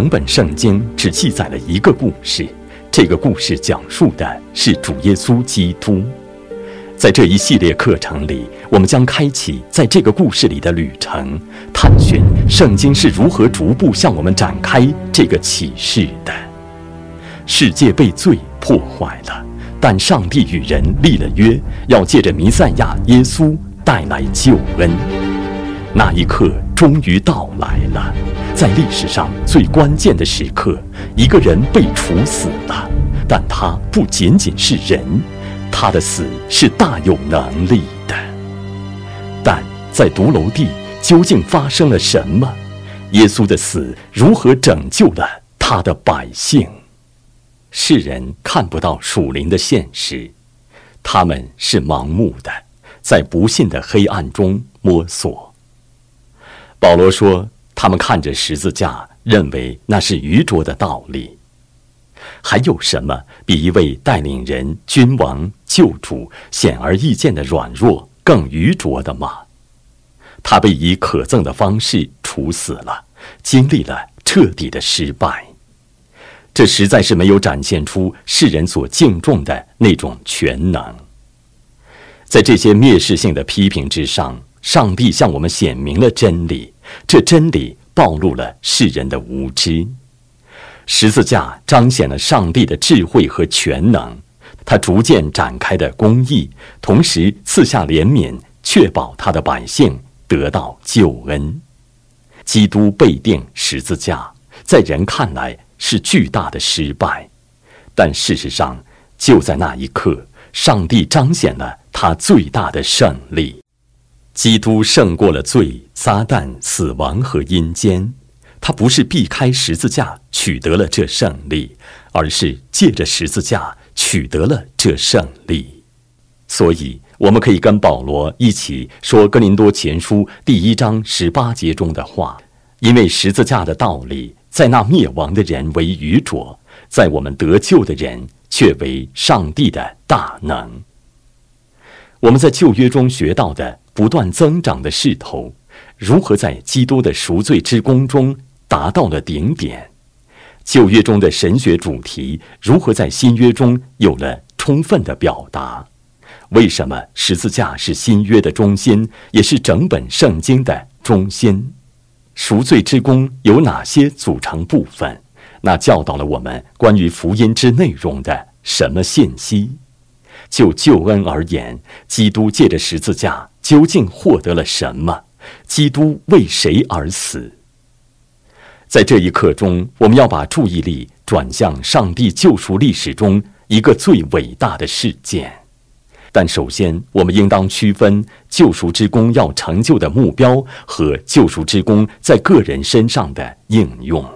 整本圣经只记载了一个故事，这个故事讲述的是主耶稣基督。在这一系列课程里，我们将开启在这个故事里的旅程，探寻圣经是如何逐步向我们展开这个启示的。世界被罪破坏了，但上帝与人立了约，要借着弥赛亚耶稣带来救恩。那一刻终于到来了，在历史上最关键的时刻，一个人被处死了，但他不仅仅是人。他的死是大有能力的，但在独楼地究竟发生了什么？耶稣的死如何拯救了他的百姓？世人看不到属灵的现实，他们是盲目的，在不信的黑暗中摸索。保罗说：“他们看着十字架，认为那是愚拙的道理。”还有什么比一位带领人、君王、救主显而易见的软弱更愚拙的吗？他被以可憎的方式处死了，经历了彻底的失败。这实在是没有展现出世人所敬重的那种全能。在这些蔑视性的批评之上，上帝向我们显明了真理，这真理暴露了世人的无知。十字架彰显了上帝的智慧和全能，他逐渐展开的公义，同时赐下怜悯，确保他的百姓得到救恩。基督被钉十字架，在人看来是巨大的失败，但事实上，就在那一刻，上帝彰显了他最大的胜利。基督胜过了罪、撒旦、死亡和阴间。他不是避开十字架取得了这胜利，而是借着十字架取得了这胜利。所以，我们可以跟保罗一起说《哥林多前书》第一章十八节中的话：“因为十字架的道理，在那灭亡的人为愚拙，在我们得救的人却为上帝的大能。”我们在旧约中学到的不断增长的势头，如何在基督的赎罪之功中？达到了顶点，旧约中的神学主题如何在新约中有了充分的表达？为什么十字架是新约的中心，也是整本圣经的中心？赎罪之功有哪些组成部分？那教导了我们关于福音之内容的什么信息？就救恩而言，基督借着十字架究竟获得了什么？基督为谁而死？在这一刻中，我们要把注意力转向上帝救赎历史中一个最伟大的事件。但首先，我们应当区分救赎之功要成就的目标和救赎之功在个人身上的应用。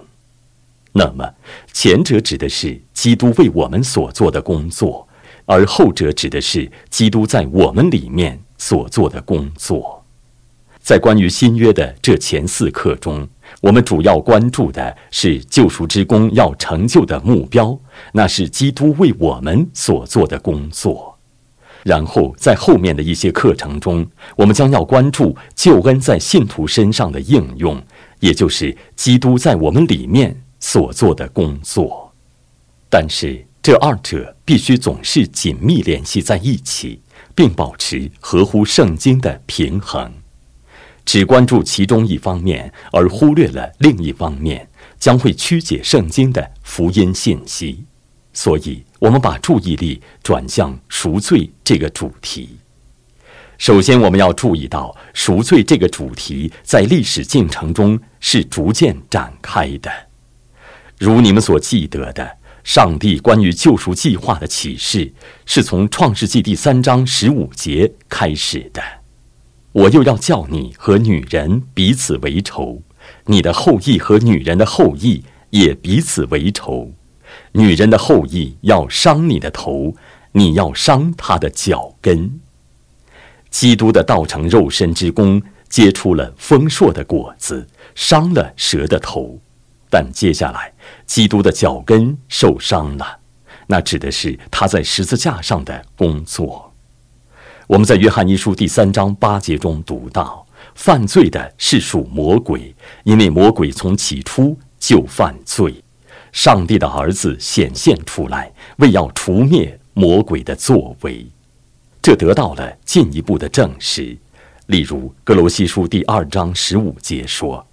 那么，前者指的是基督为我们所做的工作，而后者指的是基督在我们里面所做的工作。在关于新约的这前四课中。我们主要关注的是救赎之功要成就的目标，那是基督为我们所做的工作。然后在后面的一些课程中，我们将要关注救恩在信徒身上的应用，也就是基督在我们里面所做的工作。但是这二者必须总是紧密联系在一起，并保持合乎圣经的平衡。只关注其中一方面，而忽略了另一方面，将会曲解圣经的福音信息。所以，我们把注意力转向赎罪这个主题。首先，我们要注意到赎罪这个主题在历史进程中是逐渐展开的。如你们所记得的，上帝关于救赎计划的启示是从创世纪第三章十五节开始的。我又要叫你和女人彼此为仇，你的后裔和女人的后裔也彼此为仇。女人的后裔要伤你的头，你要伤她的脚跟。基督的道成肉身之功结出了丰硕的果子，伤了蛇的头，但接下来基督的脚跟受伤了，那指的是他在十字架上的工作。我们在约翰一书第三章八节中读到，犯罪的是属魔鬼，因为魔鬼从起初就犯罪。上帝的儿子显现出来，为要除灭魔鬼的作为，这得到了进一步的证实。例如，格罗西书第二章十五节说：“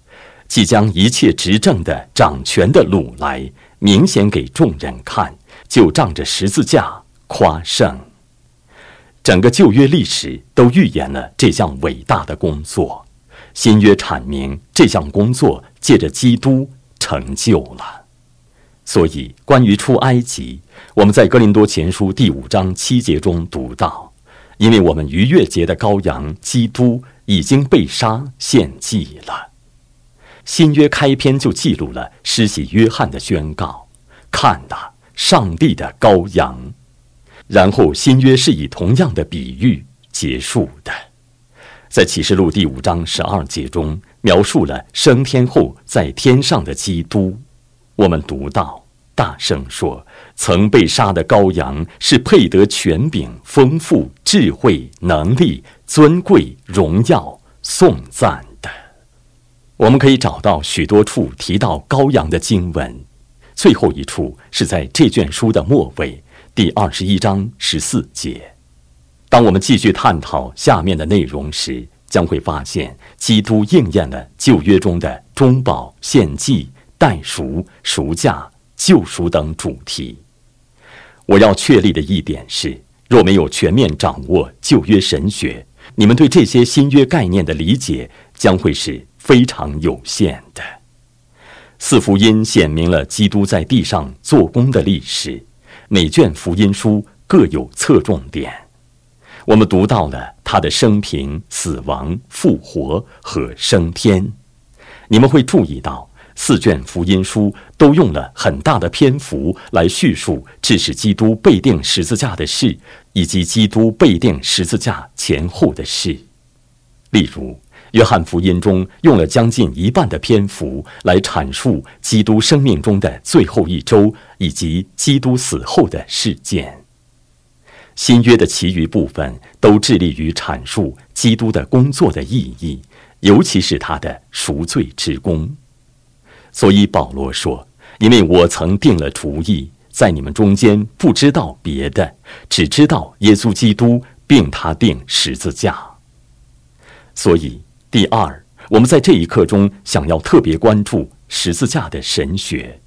即将一切执政的、掌权的掳来，明显给众人看，就仗着十字架夸胜。”整个旧约历史都预言了这项伟大的工作，新约阐明这项工作借着基督成就了。所以，关于出埃及，我们在哥林多前书第五章七节中读到：“因为我们逾越节的羔羊基督已经被杀献祭了。”新约开篇就记录了施洗约翰的宣告：“看呐，上帝的羔羊。”然后，新约是以同样的比喻结束的，在启示录第五章十二节中描述了升天后在天上的基督。我们读到，大声说：“曾被杀的羔羊是配得权柄、丰富、智慧、能力、尊贵、荣耀、颂赞。”我们可以找到许多处提到羔羊的经文，最后一处是在这卷书的末尾，第二十一章十四节。当我们继续探讨下面的内容时，将会发现基督应验了旧约中的中保献祭。代赎、赎价、救赎等主题。我要确立的一点是：若没有全面掌握旧约神学，你们对这些新约概念的理解将会是非常有限的。四福音显明了基督在地上做工的历史，每卷福音书各有侧重点。我们读到了他的生平、死亡、复活和升天。你们会注意到。四卷福音书都用了很大的篇幅来叙述致使基督被定十字架的事，以及基督被定十字架前后的事。例如，约翰福音中用了将近一半的篇幅来阐述基督生命中的最后一周以及基督死后的事件。新约的其余部分都致力于阐述基督的工作的意义，尤其是他的赎罪之功。所以保罗说：“因为我曾定了主意，在你们中间不知道别的，只知道耶稣基督，并他定十字架。所以，第二，我们在这一刻中想要特别关注十字架的神学。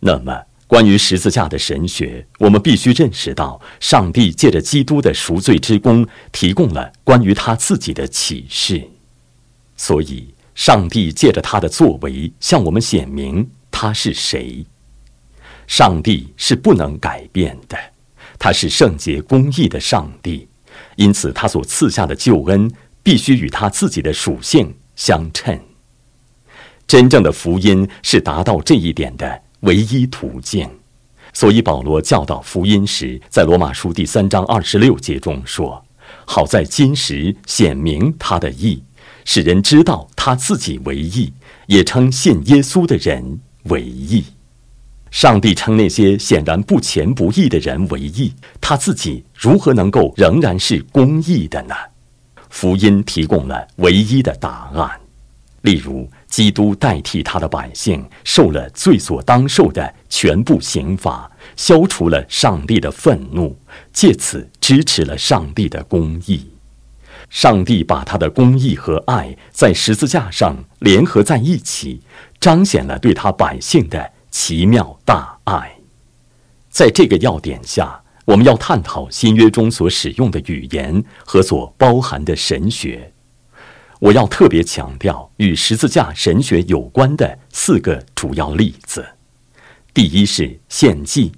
那么，关于十字架的神学，我们必须认识到，上帝借着基督的赎罪之功，提供了关于他自己的启示。所以。”上帝借着他的作为向我们显明他是谁。上帝是不能改变的，他是圣洁公义的上帝，因此他所赐下的救恩必须与他自己的属性相称。真正的福音是达到这一点的唯一途径。所以保罗教导福音时，在罗马书第三章二十六节中说：“好在今时显明他的义。”使人知道他自己为义，也称信耶稣的人为义。上帝称那些显然不前不义的人为义，他自己如何能够仍然是公义的呢？福音提供了唯一的答案。例如，基督代替他的百姓受了罪所当受的全部刑罚，消除了上帝的愤怒，借此支持了上帝的公义。上帝把他的公义和爱在十字架上联合在一起，彰显了对他百姓的奇妙大爱。在这个要点下，我们要探讨新约中所使用的语言和所包含的神学。我要特别强调与十字架神学有关的四个主要例子。第一是献祭，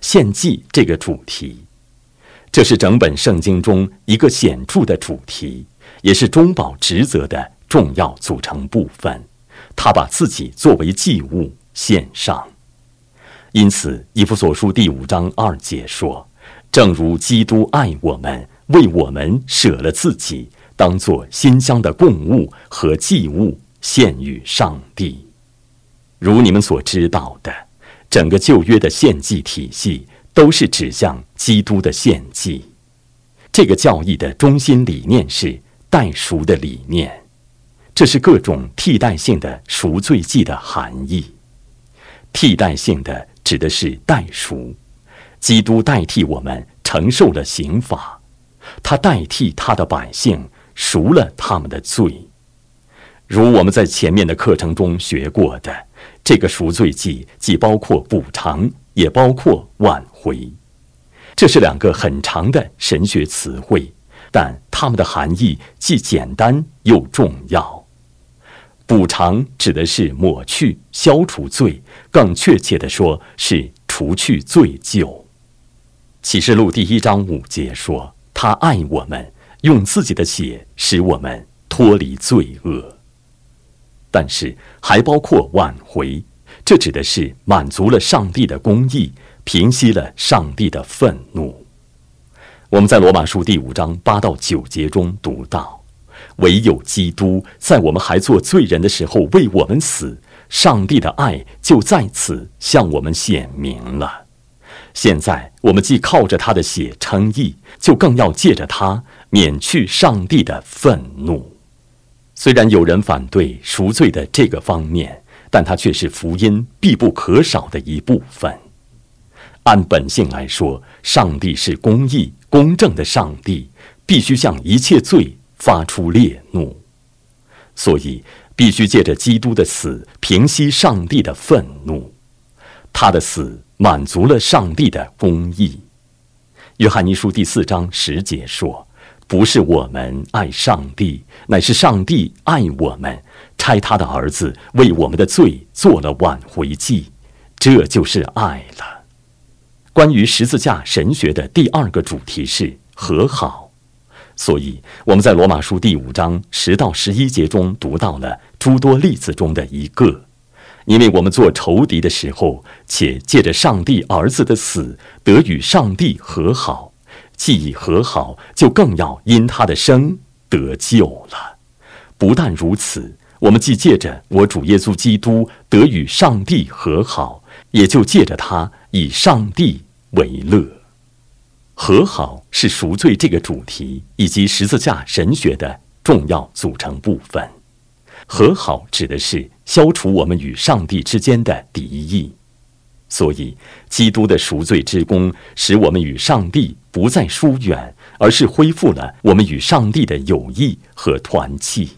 献祭这个主题。这是整本圣经中一个显著的主题，也是中保职责的重要组成部分。他把自己作为祭物献上，因此以弗所书第五章二节说：“正如基督爱我们，为我们舍了自己，当作馨香的供物和祭物献与上帝。”如你们所知道的，整个旧约的献祭体系。都是指向基督的献祭，这个教义的中心理念是代赎的理念，这是各种替代性的赎罪祭的含义。替代性的指的是代赎，基督代替我们承受了刑罚，他代替他的百姓赎了他们的罪。如我们在前面的课程中学过的，这个赎罪祭既包括补偿，也包括挽回。这是两个很长的神学词汇，但它们的含义既简单又重要。补偿指的是抹去、消除罪，更确切的说是除去罪疚。启示录第一章五节说：“他爱我们，用自己的血使我们脱离罪恶。”但是还包括挽回，这指的是满足了上帝的公义，平息了上帝的愤怒。我们在罗马书第五章八到九节中读到。唯有基督在我们还做罪人的时候为我们死，上帝的爱就在此向我们显明了。现在我们既靠着他的血称义，就更要借着他免去上帝的愤怒。虽然有人反对赎罪的这个方面，但它却是福音必不可少的一部分。按本性来说，上帝是公义、公正的上帝，必须向一切罪。发出烈怒，所以必须借着基督的死平息上帝的愤怒。他的死满足了上帝的公义。约翰一书第四章十节说：“不是我们爱上帝，乃是上帝爱我们，差他的儿子为我们的罪做了挽回祭，这就是爱了。”关于十字架神学的第二个主题是和好。所以我们在罗马书第五章十到十一节中读到了诸多例子中的一个，因为我们做仇敌的时候，且借着上帝儿子的死得与上帝和好，既已和好，就更要因他的生得救了。不但如此，我们既借着我主耶稣基督得与上帝和好，也就借着他以上帝为乐。和好是赎罪这个主题以及十字架神学的重要组成部分。和好指的是消除我们与上帝之间的敌意，所以基督的赎罪之功使我们与上帝不再疏远，而是恢复了我们与上帝的友谊和团契。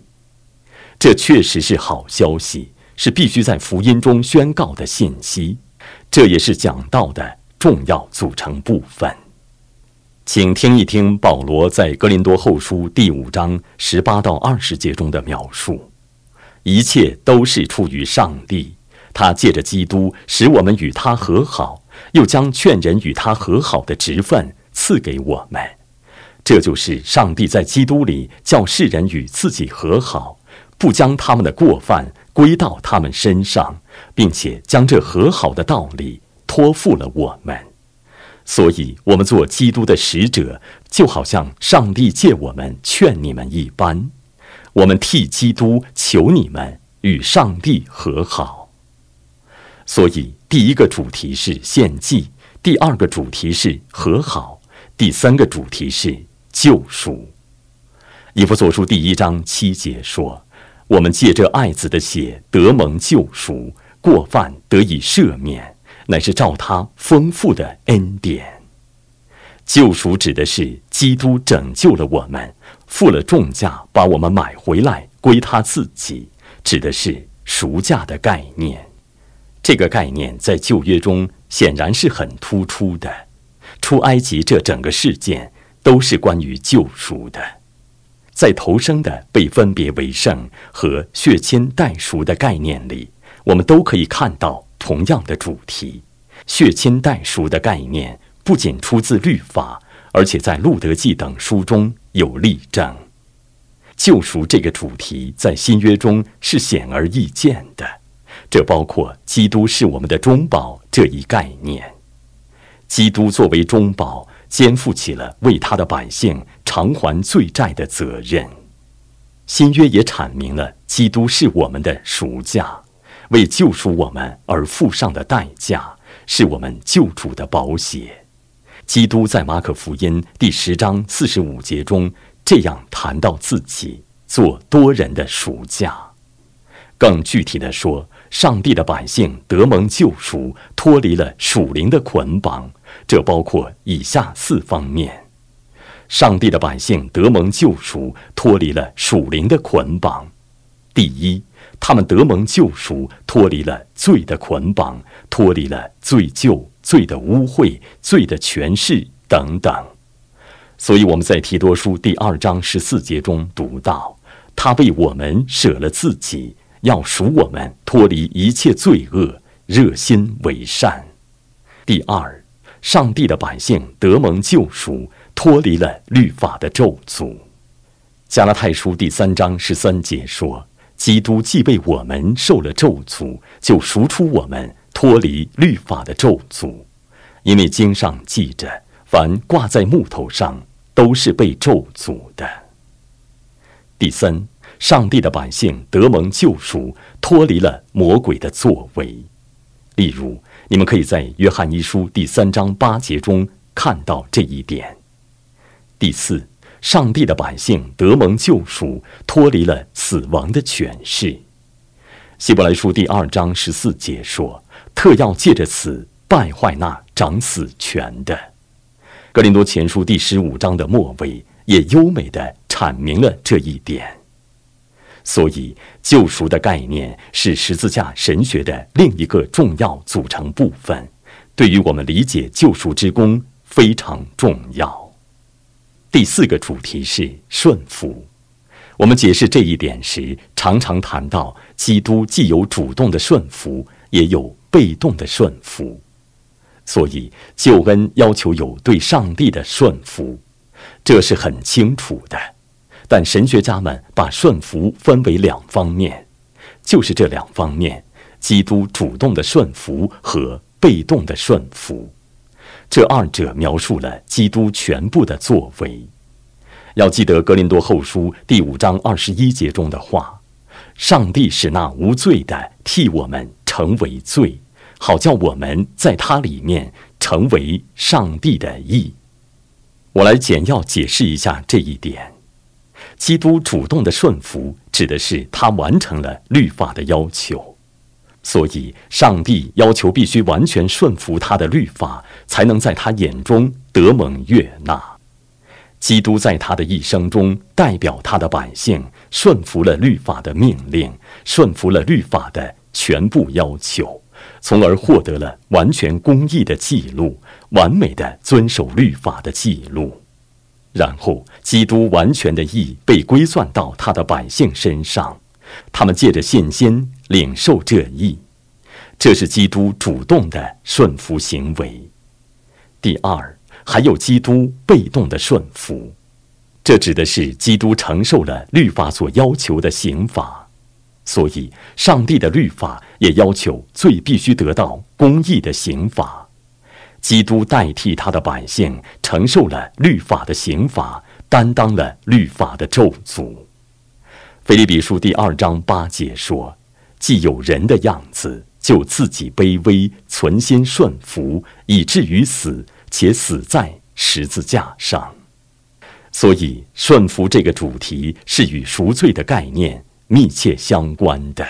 这确实是好消息，是必须在福音中宣告的信息。这也是讲道的重要组成部分。请听一听保罗在格林多后书第五章十八到二十节中的描述：一切都是出于上帝，他借着基督使我们与他和好，又将劝人与他和好的职分赐给我们。这就是上帝在基督里叫世人与自己和好，不将他们的过犯归到他们身上，并且将这和好的道理托付了我们。所以，我们做基督的使者，就好像上帝借我们劝你们一般。我们替基督求你们与上帝和好。所以，第一个主题是献祭，第二个主题是和好，第三个主题是救赎。以弗所书第一章七节说：“我们借着爱子的血得蒙救赎，过犯得以赦免。”乃是照他丰富的恩典，救赎指的是基督拯救了我们，付了重价把我们买回来归他自己，指的是赎价的概念。这个概念在旧约中显然是很突出的。出埃及这整个事件都是关于救赎的，在头生的被分别为圣和血亲代赎的概念里，我们都可以看到。同样的主题，血亲代赎的概念不仅出自律法，而且在路德记等书中有例证。救赎这个主题在新约中是显而易见的，这包括基督是我们的中保这一概念。基督作为中保，肩负起了为他的百姓偿还罪债的责任。新约也阐明了基督是我们的赎价。为救赎我们而付上的代价，是我们救主的保险。基督在马可福音第十章四十五节中这样谈到自己做多人的赎价。更具体的说，上帝的百姓得蒙救赎，脱离了属灵的捆绑。这包括以下四方面：上帝的百姓得蒙救赎，脱离了属灵的捆绑。第一，他们得蒙救赎，脱离了罪的捆绑，脱离了罪疚、罪的污秽、罪的权势等等。所以我们在提多书第二章十四节中读到。他为我们舍了自己，要赎我们脱离一切罪恶，热心为善。第二，上帝的百姓得蒙救赎，脱离了律法的咒诅。加拉太书第三章十三节说：“基督既为我们受了咒诅，就赎出我们脱离律法的咒诅。因为经上记着，凡挂在木头上，都是被咒诅的。”第三。上帝的百姓得蒙救赎，脱离了魔鬼的作为。例如，你们可以在约翰一书第三章八节中看到这一点。第四，上帝的百姓得蒙救赎，脱离了死亡的权势。希伯来书第二章十四节说：“特要借着死败坏那掌死权的。”格林多前书第十五章的末尾也优美的阐明了这一点。所以，救赎的概念是十字架神学的另一个重要组成部分，对于我们理解救赎之功非常重要。第四个主题是顺服。我们解释这一点时，常常谈到基督既有主动的顺服，也有被动的顺服。所以，救恩要求有对上帝的顺服，这是很清楚的。但神学家们把顺服分为两方面，就是这两方面：基督主动的顺服和被动的顺服。这二者描述了基督全部的作为。要记得《格林多后书》第五章二十一节中的话：“上帝使那无罪的替我们成为罪，好叫我们在他里面成为上帝的义。”我来简要解释一下这一点。基督主动的顺服，指的是他完成了律法的要求，所以上帝要求必须完全顺服他的律法，才能在他眼中得蒙悦纳。基督在他的一生中，代表他的百姓顺服了律法的命令，顺服了律法的全部要求，从而获得了完全公义的记录，完美的遵守律法的记录。然后，基督完全的义被归算到他的百姓身上，他们借着信心领受这义，这是基督主动的顺服行为。第二，还有基督被动的顺服，这指的是基督承受了律法所要求的刑罚，所以上帝的律法也要求罪必须得到公义的刑罚。基督代替他的百姓承受了律法的刑罚，担当了律法的咒诅。腓利比书第二章八节说：“既有人的样子，就自己卑微，存心顺服，以至于死，且死在十字架上。”所以，顺服这个主题是与赎罪的概念密切相关的，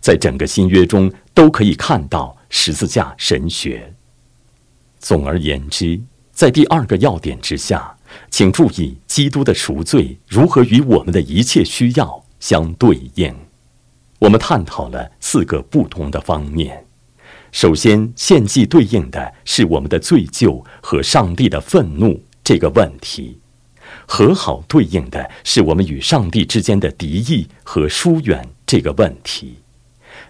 在整个新约中都可以看到十字架神学。总而言之，在第二个要点之下，请注意基督的赎罪如何与我们的一切需要相对应。我们探讨了四个不同的方面。首先，献祭对应的是我们的罪疚和上帝的愤怒这个问题；和好对应的是我们与上帝之间的敌意和疏远这个问题；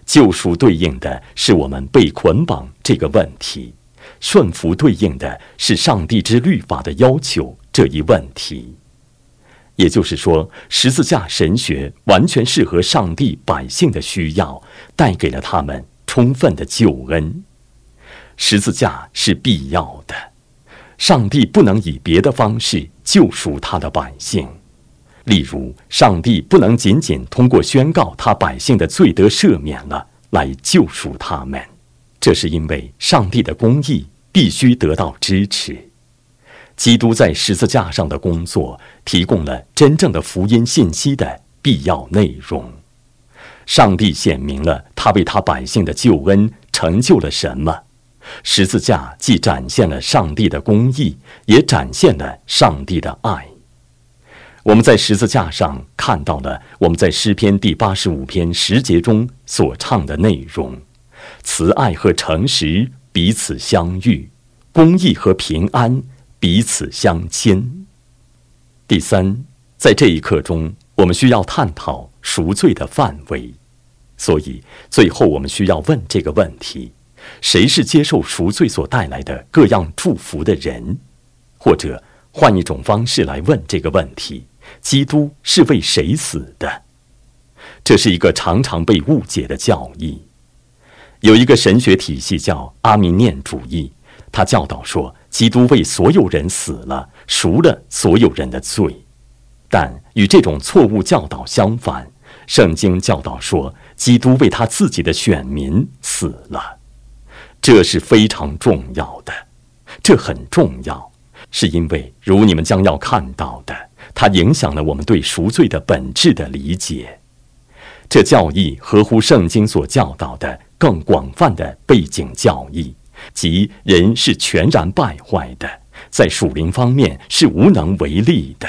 救赎对应的是我们被捆绑这个问题。顺服对应的是上帝之律法的要求这一问题，也就是说，十字架神学完全适合上帝百姓的需要，带给了他们充分的救恩。十字架是必要的，上帝不能以别的方式救赎他的百姓，例如，上帝不能仅仅通过宣告他百姓的罪得赦免了来救赎他们。这是因为上帝的公义必须得到支持。基督在十字架上的工作提供了真正的福音信息的必要内容。上帝显明了他为他百姓的救恩成就了什么？十字架既展现了上帝的公义，也展现了上帝的爱。我们在十字架上看到了我们在诗篇第八十五篇十节中所唱的内容：慈爱和诚实彼此相遇，公义和平安彼此相牵。第三，在这一刻中，我们需要探讨赎罪的范围。所以，最后我们需要问这个问题：谁是接受赎罪所带来的各样祝福的人？或者换一种方式来问这个问题：基督是为谁死的？这是一个常常被误解的教义。有一个神学体系叫阿米念主义，他教导说，基督为所有人死了，赎了所有人的罪。但与这种错误教导相反。圣经教导说，基督为他自己的选民死了，这是非常重要的。这很重要，是因为如你们将要看到的，它影响了我们对赎罪的本质的理解。这教义合乎圣经所教导的更广泛的背景教义，即人是全然败坏的，在属灵方面是无能为力的。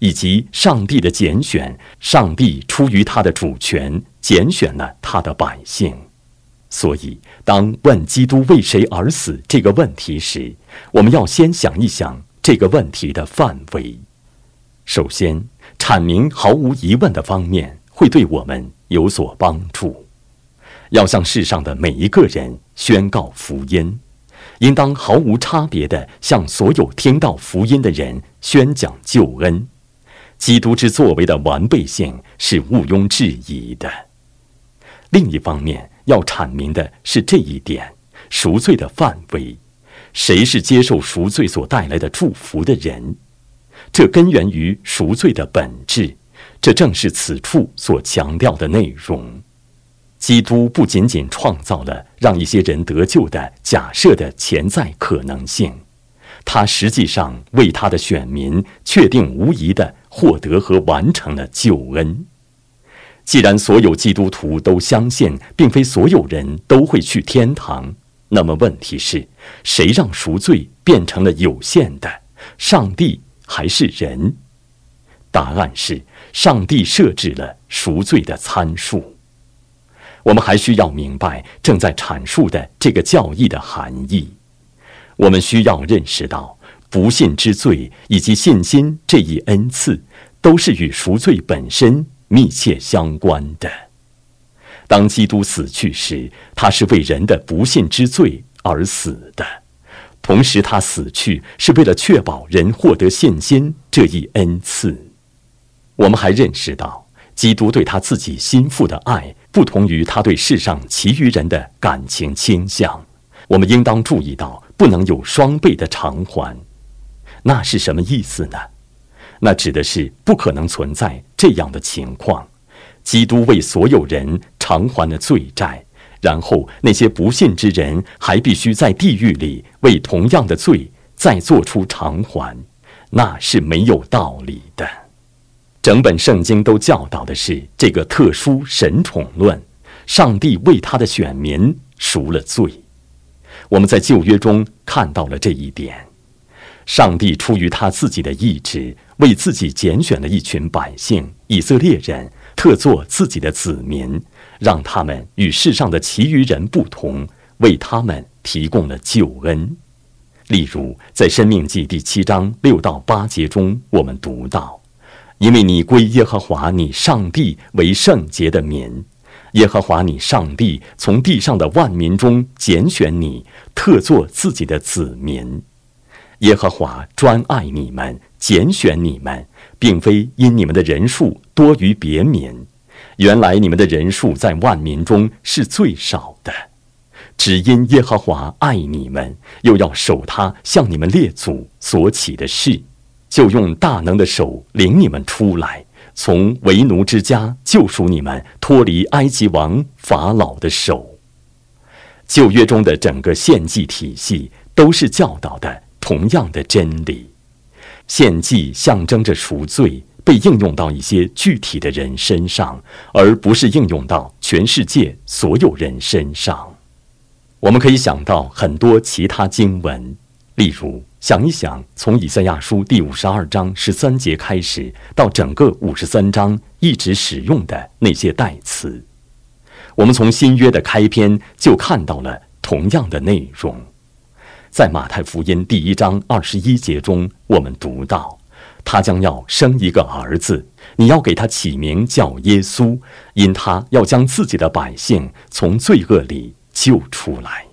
以及上帝的拣选，上帝出于他的主权拣选了他的百姓。所以，当问基督为谁而死这个问题时，我们要先想一想这个问题的范围。首先，阐明毫无疑问的方面会对我们有所帮助。要向世上的每一个人宣告福音，应当毫无差别地向所有听到福音的人宣讲救恩。基督之作为的完备性是毋庸置疑的。另一方面，要阐明的是这一点：赎罪的范围，谁是接受赎罪所带来的祝福的人？这根源于赎罪的本质，这正是此处所强调的内容。基督不仅仅创造了让一些人得救的假设的潜在可能性。他实际上为他的选民确定无疑的获得和完成了救恩。既然所有基督徒都相信，并非所有人都会去天堂，那么问题是谁让赎罪变成了有限的？上帝还是人？答案是上帝设置了赎罪的参数。我们还需要明白正在阐述的这个教义的含义。我们需要认识到，不信之罪以及信心这一恩赐，都是与赎罪本身密切相关的。当基督死去时，他是为人的不信之罪而死的；同时，他死去是为了确保人获得信心这一恩赐。我们还认识到，基督对他自己心腹的爱，不同于他对世上其余人的感情倾向。我们应当注意到。不能有双倍的偿还，那是什么意思呢？那指的是不可能存在这样的情况：基督为所有人偿还了罪债，然后那些不信之人还必须在地狱里为同样的罪再做出偿还，那是没有道理的。整本圣经都教导的是这个特殊神宠论：上帝为他的选民赎了罪。我们在旧约中看到了这一点：上帝出于他自己的意志，为自己拣选了一群百姓——以色列人，特作自己的子民，让他们与世上的其余人不同，为他们提供了救恩。例如，在《生命记》第七章六到八节中，我们读到：“因为你归耶和华你上帝为圣洁的民。”耶和华你上帝从地上的万民中拣选你，特作自己的子民。耶和华专爱你们，拣选你们，并非因你们的人数多于别民。原来你们的人数在万民中是最少的，只因耶和华爱你们，又要守他向你们列祖所起的事，就用大能的手领你们出来。从为奴之家救赎你们，脱离埃及王法老的手。旧约中的整个献祭体系都是教导的同样的真理。献祭象征着赎罪，被应用到一些具体的人身上，而不是应用到全世界所有人身上。我们可以想到很多其他经文，例如，想一想，从以赛亚书第五十二章十三节开始，到整个五十三章一直使用的那些代词，我们从新约的开篇就看到了同样的内容。在马太福音第一章二十一节中，我们读到，他将要生一个儿子，你要给他起名叫耶稣，因他要将自己的百姓从罪恶里救出来。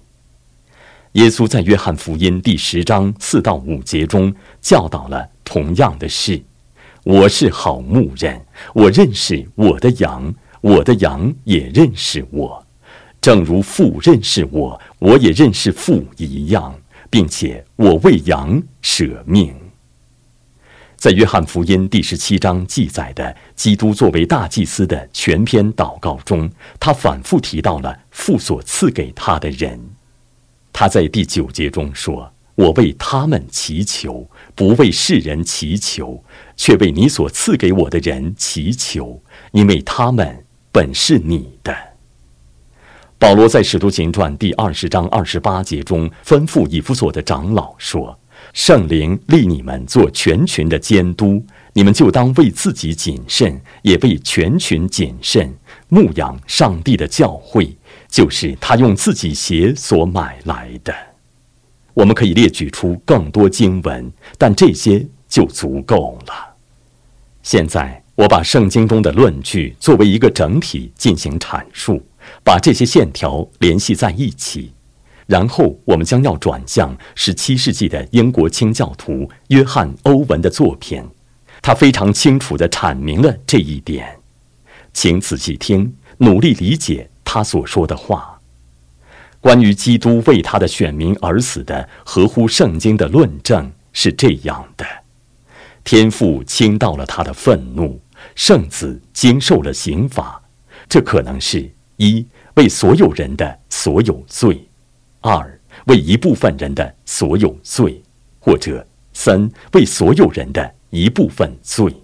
耶稣在约翰福音第十章四到五节中教导了同样的事：“我是好牧人，我认识我的羊，我的羊也认识我，正如父认识我，我也认识父一样。”并且我为羊舍命。在约翰福音第十七章记载的基督作为大祭司的全篇祷告中，他反复提到了父所赐给他的人。他在第九节中说：“我为他们祈求，不为世人祈求，却为你所赐给我的人祈求，因为他们本是你的。”保罗在《使徒行传》第二十章二十八节中吩咐以弗所的长老说：“圣灵立你们做全群的监督，你们就当为自己谨慎，也为全群谨慎，牧养上帝的教会，就是他用自己血所买来的。”我们可以列举出更多经文，但这些就足够了。现在，我把圣经中的论据作为一个整体进行阐述。把这些线条联系在一起，然后我们将要转向十七世纪的英国清教徒约翰·欧文的作品，他非常清楚地阐明了这一点。请仔细听，努力理解他所说的话。关于基督为他的选民而死的合乎圣经的论证是这样的：天父倾倒了他的愤怒，圣子经受了刑罚，这可能是。一为所有人的所有罪，二为一部分人的所有罪，或者三为所有人的一部分罪，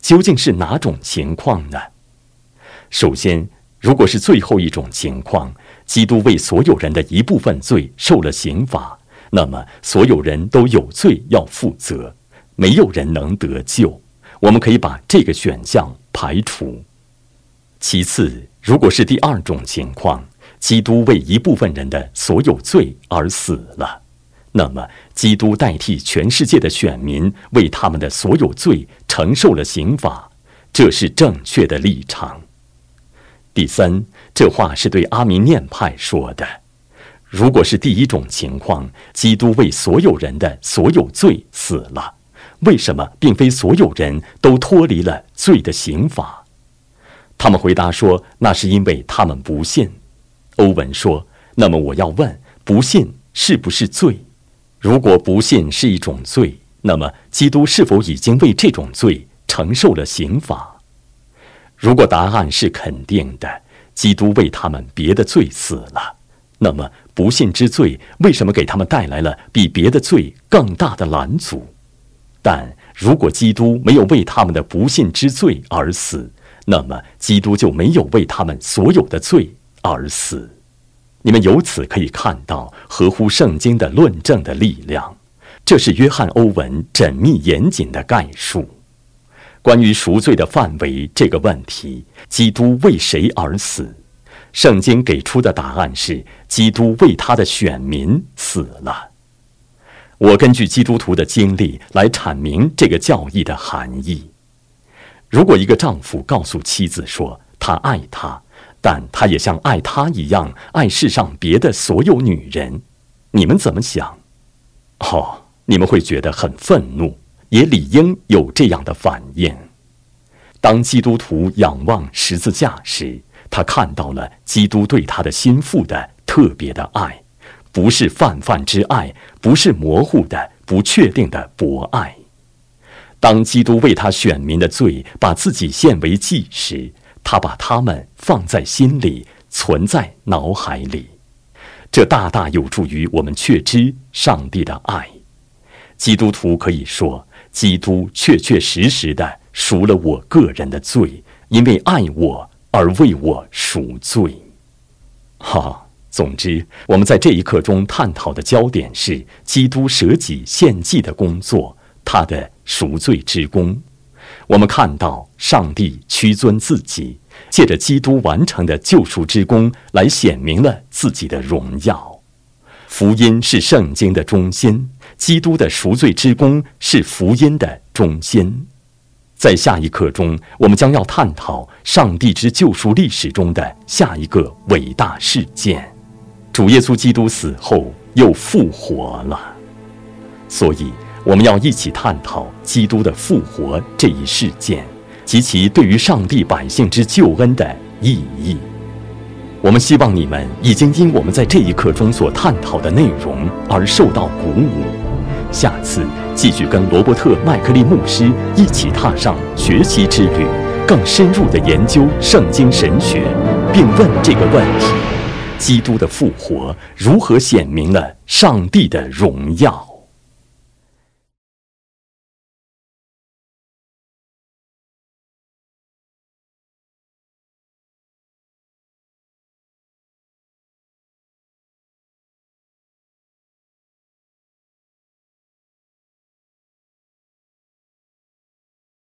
究竟是哪种情况呢？首先，如果是最后一种情况，基督为所有人的一部分罪受了刑罚，那么所有人都有罪要负责，没有人能得救。我们可以把这个选项排除。其次，如果是第二种情况，基督为一部分人的所有罪而死了，那么基督代替全世界的选民为他们的所有罪承受了刑罚，这是正确的立场。第三，这话是对阿明念派说的。如果是第一种情况，基督为所有人的所有罪死了，为什么并非所有人都脱离了罪的刑罚？他们回答说：“那是因为他们不信。”欧文说：“那么我要问，不信是不是罪？如果不信是一种罪，那么基督是否已经为这种罪承受了刑罚？如果答案是肯定的，基督为他们别的罪死了，那么不信之罪为什么给他们带来了比别的罪更大的拦阻？但如果基督没有为他们的不信之罪而死，那么，基督就没有为他们所有的罪而死。你们由此可以看到合乎圣经的论证的力量。这是约翰·欧文缜密严谨的概述。关于赎罪的范围这个问题，基督为谁而死？圣经给出的答案是：基督为他的选民死了。我根据基督徒的经历来阐明这个教义的含义。如果一个丈夫告诉妻子说他爱她，但他也像爱她一样爱世上别的所有女人，你们怎么想？哦，你们会觉得很愤怒，也理应有这样的反应。当基督徒仰望十字架时，他看到了基督对他的心腹的特别的爱，不是泛泛之爱，不是模糊的、不确定的博爱。当基督为他选民的罪把自己献为祭时，他把他们放在心里，存在脑海里，这大大有助于我们确知上帝的爱。基督徒可以说，基督确确实实的赎了我个人的罪，因为爱我而为我赎罪。哈，总之，我们在这一课中探讨的焦点是基督舍己献祭的工作，他的赎罪之功。我们看到上帝屈尊自己，借着基督完成的救赎之功来显明了自己的荣耀。福音是圣经的中心，基督的赎罪之功是福音的中心。在下一课中，我们将要探讨上帝之救赎历史中的下一个伟大事件：主耶稣基督死后又复活了。所以，我们要一起探讨基督的复活这一事件及其对于上帝百姓之救恩的意义。我们希望你们已经因我们在这一课中所探讨的内容而受到鼓舞。下次继续跟罗伯特·麦克利牧师一起踏上学习之旅，更深入的研究圣经神学，并问这个问题：基督的复活如何显明了上帝的荣耀？